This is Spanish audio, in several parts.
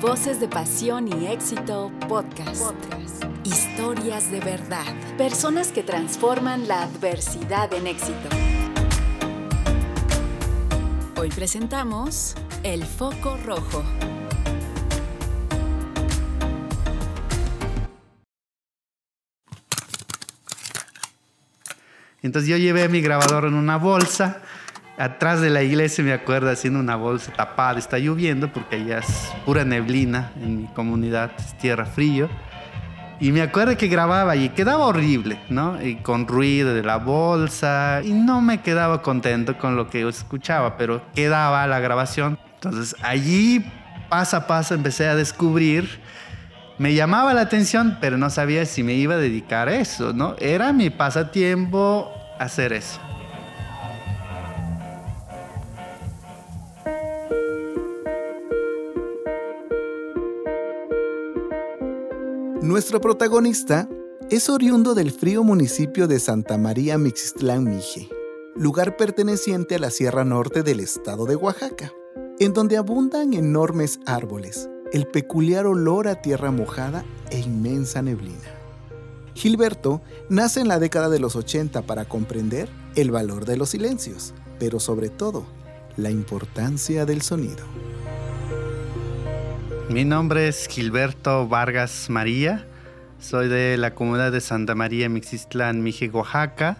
Voces de pasión y éxito podcast. Historias de verdad. Personas que transforman la adversidad en éxito. Hoy presentamos El Foco Rojo. Entonces yo llevé mi grabador en una bolsa atrás de la iglesia, me acuerdo, haciendo una bolsa tapada, está lloviendo porque allá es pura neblina en mi comunidad, es tierra frío. Y me acuerdo que grababa y quedaba horrible, ¿no? Y con ruido de la bolsa y no me quedaba contento con lo que escuchaba, pero quedaba la grabación. Entonces allí paso a paso empecé a descubrir, me llamaba la atención, pero no sabía si me iba a dedicar a eso, ¿no? Era mi pasatiempo hacer eso. Nuestro protagonista es oriundo del frío municipio de Santa María Mixtlán Mije, lugar perteneciente a la Sierra Norte del estado de Oaxaca, en donde abundan enormes árboles, el peculiar olor a tierra mojada e inmensa neblina. Gilberto nace en la década de los 80 para comprender el valor de los silencios, pero sobre todo la importancia del sonido. Mi nombre es Gilberto Vargas María. Soy de la comunidad de Santa María Mixistlán, Mije, Oaxaca.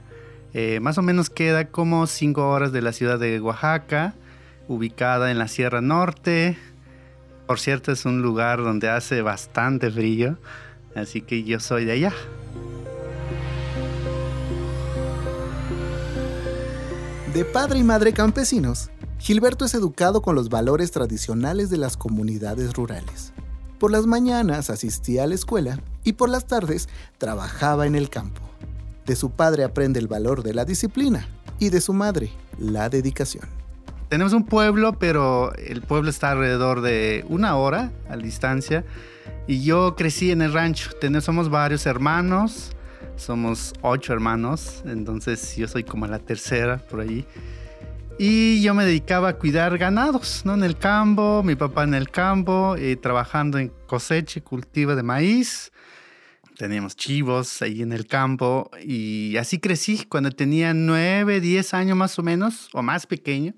Eh, más o menos queda como cinco horas de la ciudad de Oaxaca, ubicada en la Sierra Norte. Por cierto, es un lugar donde hace bastante frío, así que yo soy de allá. De padre y madre campesinos, Gilberto es educado con los valores tradicionales de las comunidades rurales. Por las mañanas asistía a la escuela y por las tardes trabajaba en el campo. De su padre aprende el valor de la disciplina y de su madre la dedicación. Tenemos un pueblo, pero el pueblo está alrededor de una hora a distancia. Y yo crecí en el rancho. Tenemos, somos varios hermanos. Somos ocho hermanos. Entonces yo soy como la tercera por allí. Y yo me dedicaba a cuidar ganados, ¿no? En el campo, mi papá en el campo, eh, trabajando en cosecha y cultivo de maíz. Teníamos chivos ahí en el campo y así crecí. Cuando tenía nueve, diez años más o menos, o más pequeño,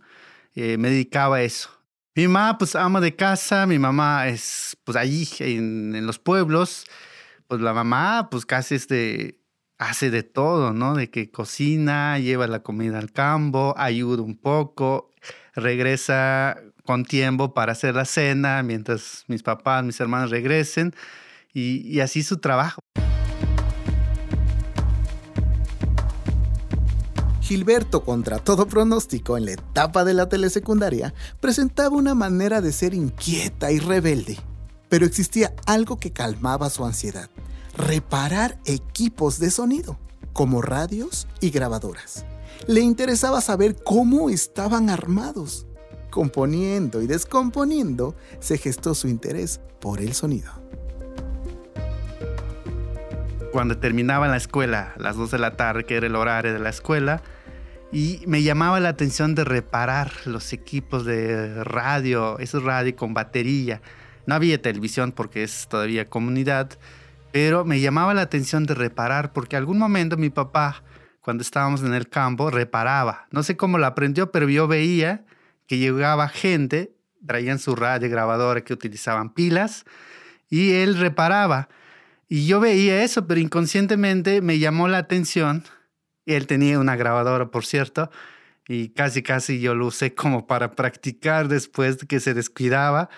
eh, me dedicaba a eso. Mi mamá, pues ama de casa, mi mamá es, pues allí en, en los pueblos, pues la mamá, pues casi este, hace de todo, ¿no? De que cocina, lleva la comida al campo, ayuda un poco, regresa con tiempo para hacer la cena mientras mis papás, mis hermanos regresen y, y así su trabajo. Gilberto, contra todo pronóstico en la etapa de la telesecundaria, presentaba una manera de ser inquieta y rebelde. Pero existía algo que calmaba su ansiedad reparar equipos de sonido, como radios y grabadoras. Le interesaba saber cómo estaban armados. Componiendo y descomponiendo, se gestó su interés por el sonido. Cuando terminaba la escuela, las 2 de la tarde, que era el horario de la escuela, y me llamaba la atención de reparar los equipos de radio, esos radio con batería. No había televisión porque es todavía comunidad, pero me llamaba la atención de reparar porque algún momento mi papá, cuando estábamos en el campo, reparaba. No sé cómo lo aprendió, pero yo veía que llegaba gente, traían su radio grabadora que utilizaban pilas y él reparaba. Y yo veía eso, pero inconscientemente me llamó la atención. Él tenía una grabadora, por cierto, y casi, casi yo lo usé como para practicar después de que se descuidaba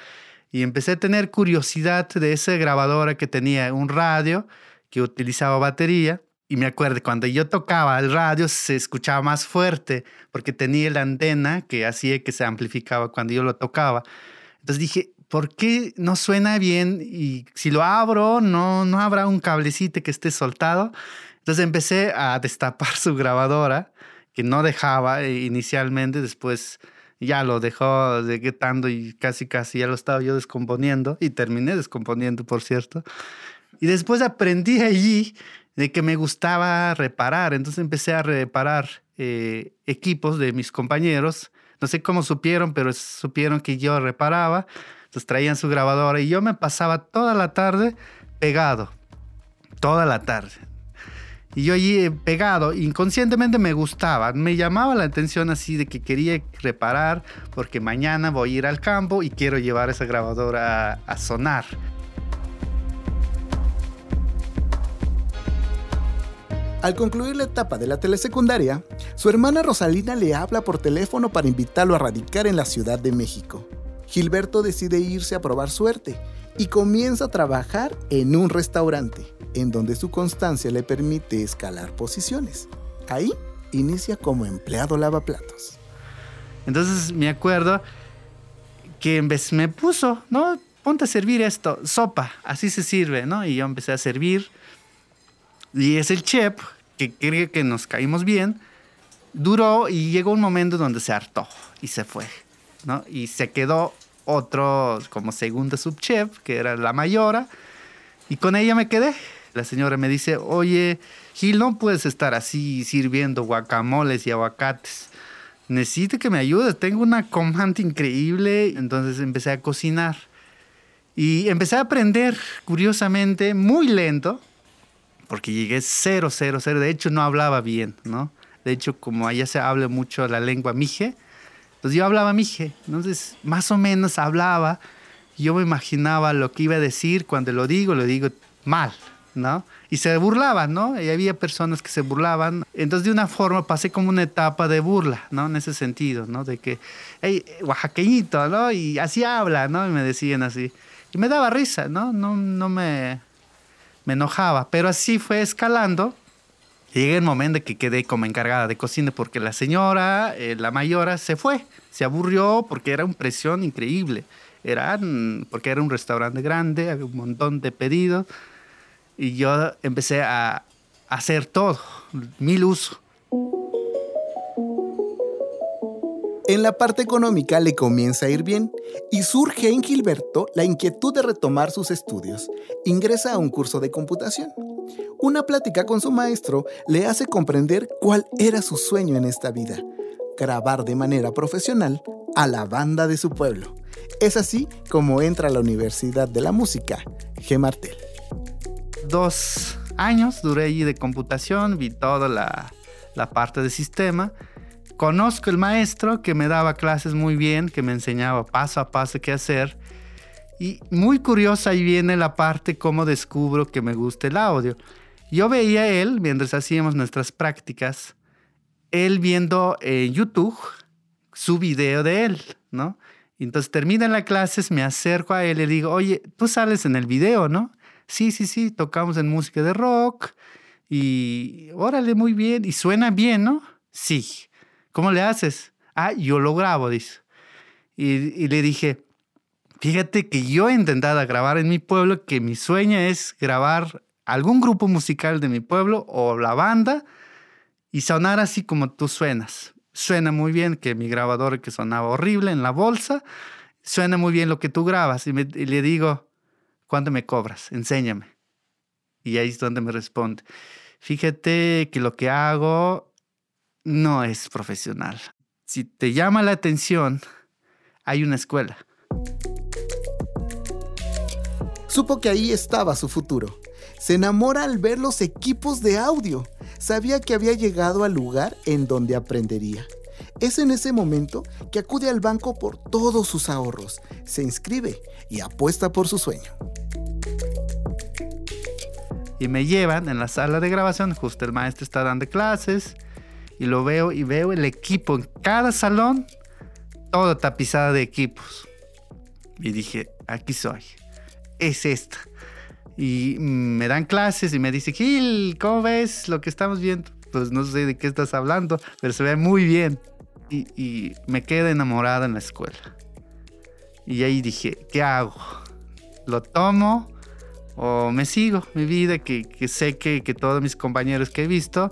y empecé a tener curiosidad de esa grabadora que tenía un radio que utilizaba batería. Y me acuerdo, cuando yo tocaba el radio se escuchaba más fuerte porque tenía la antena que hacía que se amplificaba cuando yo lo tocaba. Entonces dije, ¿por qué no suena bien? Y si lo abro, no, no habrá un cablecito que esté soltado. Entonces empecé a destapar su grabadora, que no dejaba inicialmente, después ya lo dejó deguetando y casi casi ya lo estaba yo descomponiendo y terminé descomponiendo, por cierto. Y después aprendí allí de que me gustaba reparar, entonces empecé a reparar eh, equipos de mis compañeros, No sé cómo supieron, pero supieron que yo reparaba. Entonces traían su grabadora y yo me pasaba toda la tarde pegado. Toda la tarde. Y yo allí eh, pegado, inconscientemente me gustaba, me llamaba la atención así de que quería reparar porque mañana voy a ir al campo y quiero llevar esa grabadora a, sonar. Al concluir la etapa de la telesecundaria, su hermana Rosalina le habla por teléfono para invitarlo a radicar en la Ciudad de México. Gilberto decide irse a probar suerte y comienza a trabajar en un restaurante en donde su constancia le permite escalar posiciones. Ahí inicia como empleado lavaplatos. Entonces me acuerdo que en vez me puso, ¿no? Ponte a servir esto, sopa, así se sirve, ¿no? Y yo empecé a servir. Y es el chef que cree que nos caímos bien. Duró y llegó un momento donde se hartó y se fue, ¿no? Y se quedó otro como segundo subchef, que era la mayora, y con ella me quedé. La señora me dice, oye, Gil, no puedes estar así sirviendo guacamoles y aguacates. Necesito que me ayudes, tengo una comanda increíble. Entonces empecé a cocinar. Y empecé a aprender, curiosamente, muy lento, porque llegué cero, cero, cero. De hecho, no hablaba bien, ¿no? De hecho, como allá se habla mucho la lengua mije, entonces yo hablaba mije. Entonces, más o menos hablaba. Yo me imaginaba lo que iba a decir. Cuando lo digo, lo digo mal, ¿no? Y se burlaban, ¿no? Y había personas que se burlaban. Entonces, de una forma, pasé como una etapa de burla, ¿no? En ese sentido, ¿no? De que, hey, oaxaqueñito, ¿no? Y así habla, ¿no? Y me decían así. Y me daba risa, ¿no? No, no me, me enojaba. Pero así fue escalando. Llegué el momento que quedé como encargada de cocina porque la señora, eh, la mayora, se fue. Se aburrió porque era una presión increíble. Era, porque era un restaurante grande, había un montón de pedidos y yo empecé a hacer todo, mil usos. En la parte económica le comienza a ir bien y surge en Gilberto la inquietud de retomar sus estudios. Ingresa a un curso de computación. Una plática con su maestro le hace comprender cuál era su sueño en esta vida, grabar de manera profesional a la banda de su pueblo. Es así como entra a la Universidad de la Música, G. Martel dos años duré allí de computación, vi toda la, la parte de sistema. Conozco el maestro que me daba clases muy bien, que me enseñaba paso a paso qué hacer. Y muy curiosa ahí viene la parte cómo descubro que me gusta el audio. Yo veía a él, mientras hacíamos nuestras prácticas, él viendo en YouTube su video de él, ¿no? Entonces termina la clase, me acerco a él y le digo, oye, tú sales en el video, ¿no? Sí, sí, sí, tocamos en música de rock y órale, muy bien, y suena bien, ¿no? Sí. ¿Cómo le haces? Ah, yo lo grabo, dice. Y, le dije, fíjate que yo he intentado grabar en mi pueblo, que mi sueño es grabar algún grupo musical de mi pueblo o la banda y sonar así como tú suenas. Suena muy bien que mi grabador que sonaba horrible en la bolsa, suena muy bien lo que tú grabas. y le digo, ¿cuánto me cobras? Enséñame. Y ahí es donde me responde, fíjate que lo que hago no es profesional. Si te llama la atención, hay una escuela. Supo que ahí estaba su futuro. Se enamora al ver los equipos de audio. Sabía que había llegado al lugar en donde aprendería. Es en ese momento que acude al banco por todos sus ahorros, se inscribe y apuesta por su sueño y me llevan en la sala de grabación, justo el maestro está dando clases y lo veo y veo el equipo en cada salón, todo tapizado de equipos. Y dije, aquí soy, es esta. Y me dan clases y me dice, Gil, ¿cómo ves lo que estamos viendo? Pues no sé de qué estás hablando, pero se ve muy bien. Y, me quedé enamorada en la escuela. Y ahí dije, ¿qué hago? Lo tomo o me sigo mi vida, que, sé que, todos mis compañeros que he visto,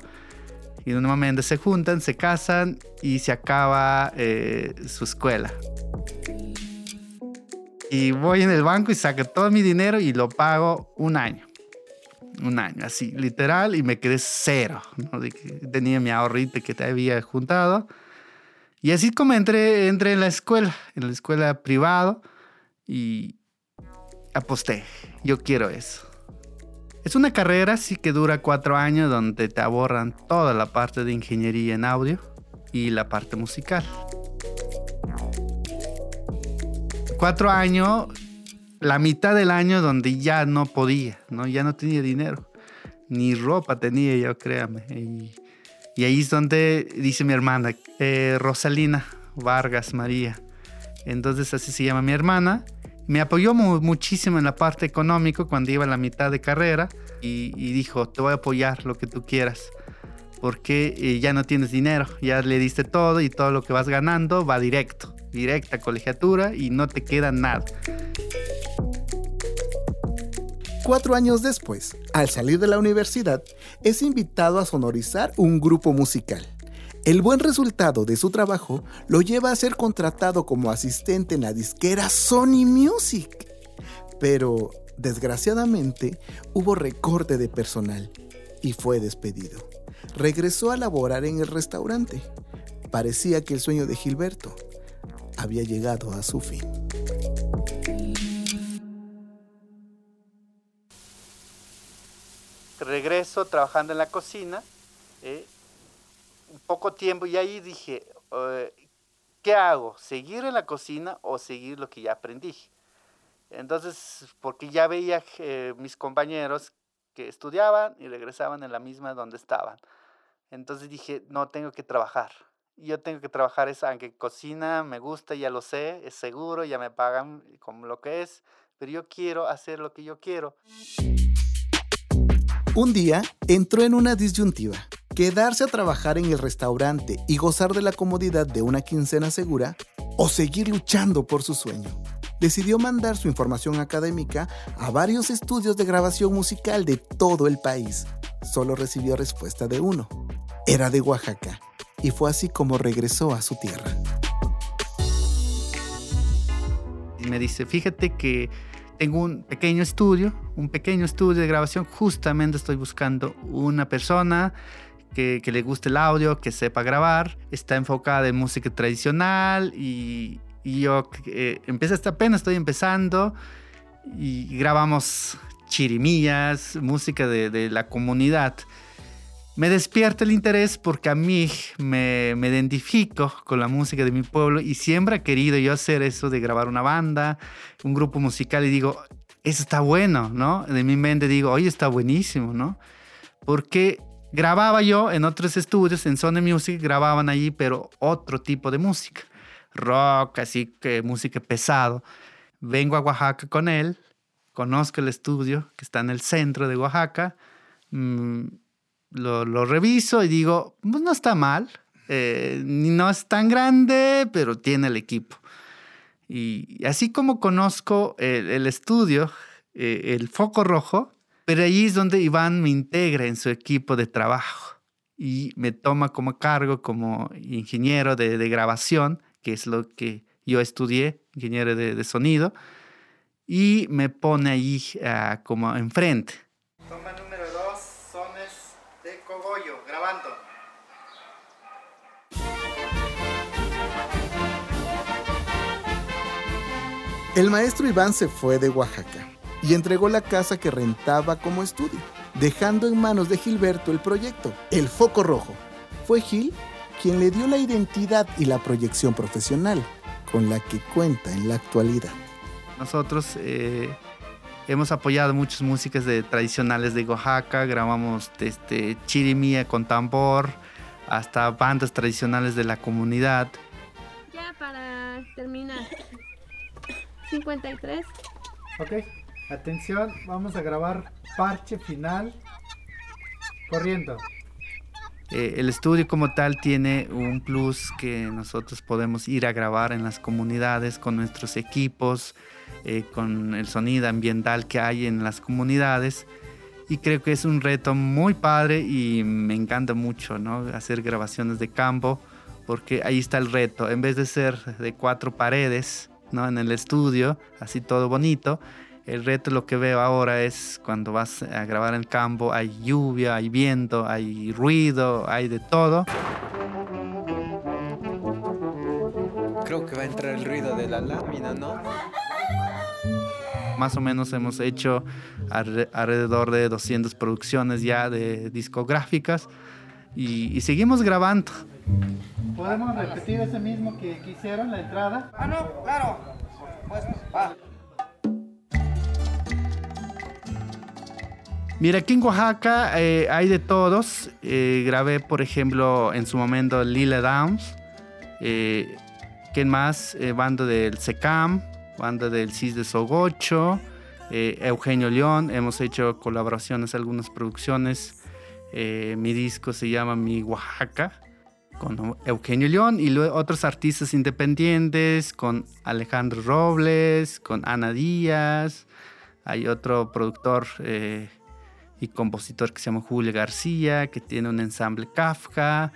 y en un momento se juntan, se casan y se acaba eh, su escuela. Y voy en el banco y saco todo mi dinero y lo pago un año. Un año, así, literal, y me quedé cero. ¿no? tenía mi ahorrito que te había juntado. Y así como entré, entré en la escuela, en la escuela privada y aposté, yo quiero eso. Es una carrera sí que dura cuatro años donde te aborran toda la parte de ingeniería en audio y la parte musical. Cuatro años, la mitad del año donde ya no podía, ¿no? ya no tenía dinero, ni ropa tenía yo, créame. Y, ahí es donde dice mi hermana, eh, Rosalina Vargas María. Entonces así se llama mi hermana me apoyó muchísimo en la parte económica cuando iba a la mitad de carrera y, dijo, te voy a apoyar lo que tú quieras, porque eh, ya no tienes dinero, ya le diste todo y todo lo que vas ganando va directo, directa colegiatura y no te queda nada. Cuatro años después, al salir de la universidad, es invitado a sonorizar un grupo musical. El buen resultado de su trabajo lo lleva a ser contratado como asistente en la disquera Sony Music. Pero, desgraciadamente, hubo recorte de personal y fue despedido. Regresó a laborar en el restaurante. Parecía que el sueño de Gilberto había llegado a su fin. Regreso trabajando en la cocina. Eh, poco tiempo y ahí dije, eh, ¿qué hago? ¿Seguir en la cocina o seguir lo que ya aprendí? Entonces, porque ya veía eh, mis compañeros que estudiaban y regresaban en la misma donde estaban. Entonces dije, no, tengo que trabajar. Yo tengo que trabajar eso, aunque cocina me gusta, ya lo sé, es seguro, ya me pagan como lo que es, pero yo quiero hacer lo que yo quiero. Un día entró en una disyuntiva quedarse a trabajar en el restaurante y gozar de la comodidad de una quincena segura o seguir luchando por su sueño. Decidió mandar su información académica a varios estudios de grabación musical de todo el país. Solo recibió respuesta de uno. Era de Oaxaca y fue así como regresó a su tierra. Me dice, fíjate que tengo un pequeño estudio, un pequeño estudio de grabación. Justamente estoy buscando una persona que, le guste el audio, que sepa grabar, está enfocada en música tradicional y, yo eh, empecé hasta apenas, estoy empezando y grabamos chirimías, música de, de, la comunidad. Me despierta el interés porque a mí me, me, identifico con la música de mi pueblo y siempre he querido yo hacer eso de grabar una banda, un grupo musical y digo, eso está bueno, ¿no? De mi mente digo, oye, está buenísimo, ¿no? Porque Grababa yo en otros estudios, en Sony Music, grababan allí, pero otro tipo de música. Rock, así que música pesado. Vengo a Oaxaca con él, conozco el estudio que está en el centro de Oaxaca, mm, lo, reviso y digo, pues no está mal, eh, no es tan grande, pero tiene el equipo. Y así como conozco el, estudio, eh, el foco rojo, pero ahí es donde Iván me integra en su equipo de trabajo y me toma como cargo como ingeniero de, grabación, que es lo que yo estudié, ingeniero de, sonido, y me pone ahí ah, como enfrente. Toma número dos, sones de cogollo, grabando. El maestro Iván se fue de Oaxaca y entregó la casa que rentaba como estudio, dejando en manos de Gilberto el proyecto, El Foco Rojo. Fue Gil quien le dio la identidad y la proyección profesional con la que cuenta en la actualidad. Nosotros eh, hemos apoyado muchas músicas de, tradicionales de Oaxaca, grabamos este, chirimía con tambor, hasta bandas tradicionales de la comunidad. Ya para terminar. 53. Ok. Atención, vamos a grabar parche final corriendo. Eh, el estudio como tal tiene un plus que nosotros podemos ir a grabar en las comunidades con nuestros equipos, eh, con el sonido ambiental que hay en las comunidades. Y creo que es un reto muy padre y me encanta mucho ¿no? hacer grabaciones de campo porque ahí está el reto. En vez de ser de cuatro paredes ¿no? en el estudio, así todo bonito, el reto lo que veo ahora es cuando vas a grabar en el campo, hay lluvia, hay viento, hay ruido, hay de todo. creo que va a entrar el ruido de la lámina, ¿no? Más o menos hemos hecho alrededor de 200 producciones ya de discográficas y, seguimos grabando. ¿Podemos repetir ese mismo que, hicieron, la entrada? Ah, no, claro. Pues, va. Mira, aquí en Oaxaca eh, hay de todos. Eh, grabé, por ejemplo, en su momento Lila Downs. Eh, ¿Quién más? banda del SECAM, banda del CIS de Sogocho, Eugenio León. Hemos hecho colaboraciones, algunas producciones. mi disco se llama Mi Oaxaca con Eugenio León y luego otros artistas independientes con Alejandro Robles, con Ana Díaz. Hay otro productor y compositor que se llama Julio García, que tiene un ensamble Kafka.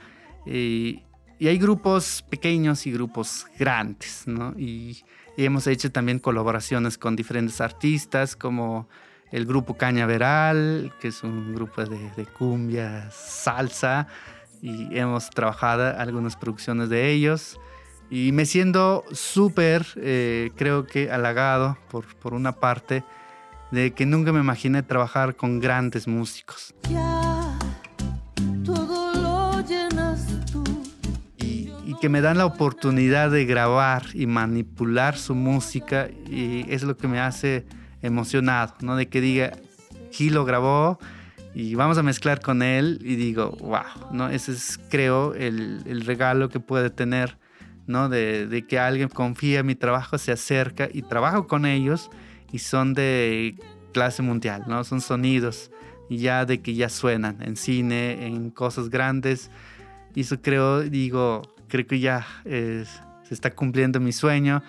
y hay grupos pequeños y grupos grandes. Y, hemos hecho también colaboraciones con diferentes artistas, como el grupo Cañaveral, que es un grupo de, de cumbia, salsa, y hemos trabajado algunas producciones de ellos. Y me siento súper, eh, creo que halagado por, por una parte, de que nunca me imaginé trabajar con grandes músicos. Y, que me dan la oportunidad de grabar y manipular su música y es lo que me hace emocionado, ¿no? De que diga, Gil lo grabó y vamos a mezclar con él y digo, wow, ¿no? Ese es, creo, el, regalo que puede tener, ¿no? De, de, que alguien confía en mi trabajo, se acerca y trabajo con ellos y son de clase mundial, ¿no? Son sonidos ya de que ya suenan en cine, en cosas grandes. Y eso creo, digo, creo que ya se está cumpliendo mi sueño,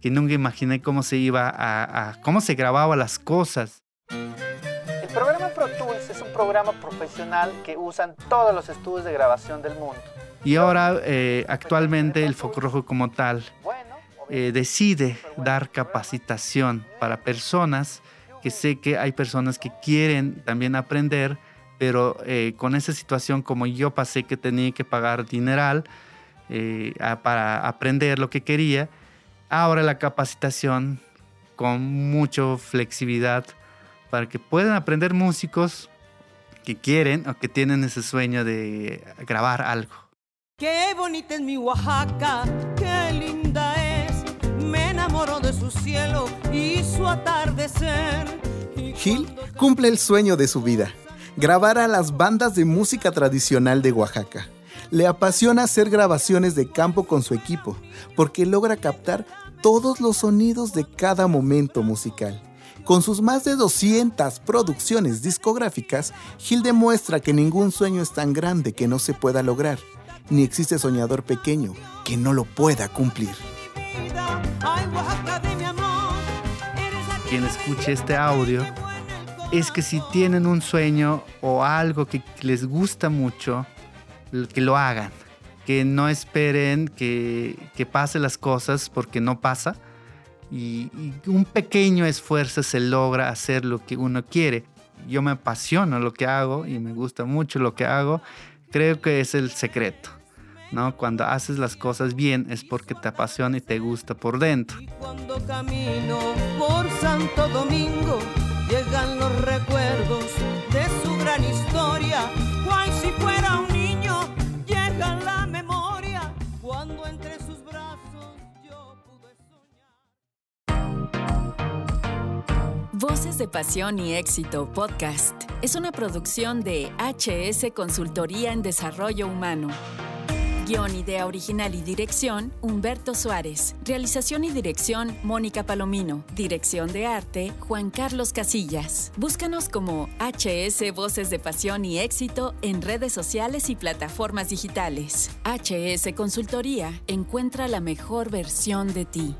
que nunca imaginé cómo se iba a, cómo se grababa las cosas. El programa Pro Tools es un programa profesional que usan todos los estudios de grabación del mundo. Y ahora, eh, actualmente, el Foco Rojo como tal eh, decide dar capacitación para personas que sé que hay personas que quieren también aprender, pero eh, con esa situación como yo pasé que tenía que pagar dineral eh, para aprender lo que quería, ahora la capacitación con mucha flexibilidad para que puedan aprender músicos que quieren o que tienen ese sueño de grabar algo. Qué bonita es mi Oaxaca, de su cielo y su atardecer. Gil cumple el sueño de su vida, grabar a las bandas de música tradicional de Oaxaca. Le apasiona hacer grabaciones de campo con su equipo, porque logra captar todos los sonidos de cada momento musical. Con sus más de 200 producciones discográficas, Gil demuestra que ningún sueño es tan grande que no se pueda lograr, ni existe soñador pequeño que no lo pueda cumplir. Quien escuche este audio es que si tienen un sueño o algo que les gusta mucho, que lo hagan. Que no esperen que, que pase las cosas porque no pasa. Y, y, un pequeño esfuerzo se logra hacer lo que uno quiere. Yo me apasiono lo que hago y me gusta mucho lo que hago. Creo que es el secreto. ¿No? Cuando haces las cosas bien es porque te apasiona y te gusta por dentro. Y cuando camino por Santo Domingo, llegan los recuerdos de su gran historia, cual si fuera un niño, llega la memoria cuando entre sus brazos yo pude soñar. Voces de Pasión y Éxito Podcast es una producción de HS Consultoría en Desarrollo Humano. Guión, idea original y dirección, Humberto Suárez. Realización y dirección, Mónica Palomino. Dirección de arte, Juan Carlos Casillas. Búscanos como HS Voces de Pasión y Éxito en redes sociales y plataformas digitales. HS Consultoría, encuentra la mejor versión de ti.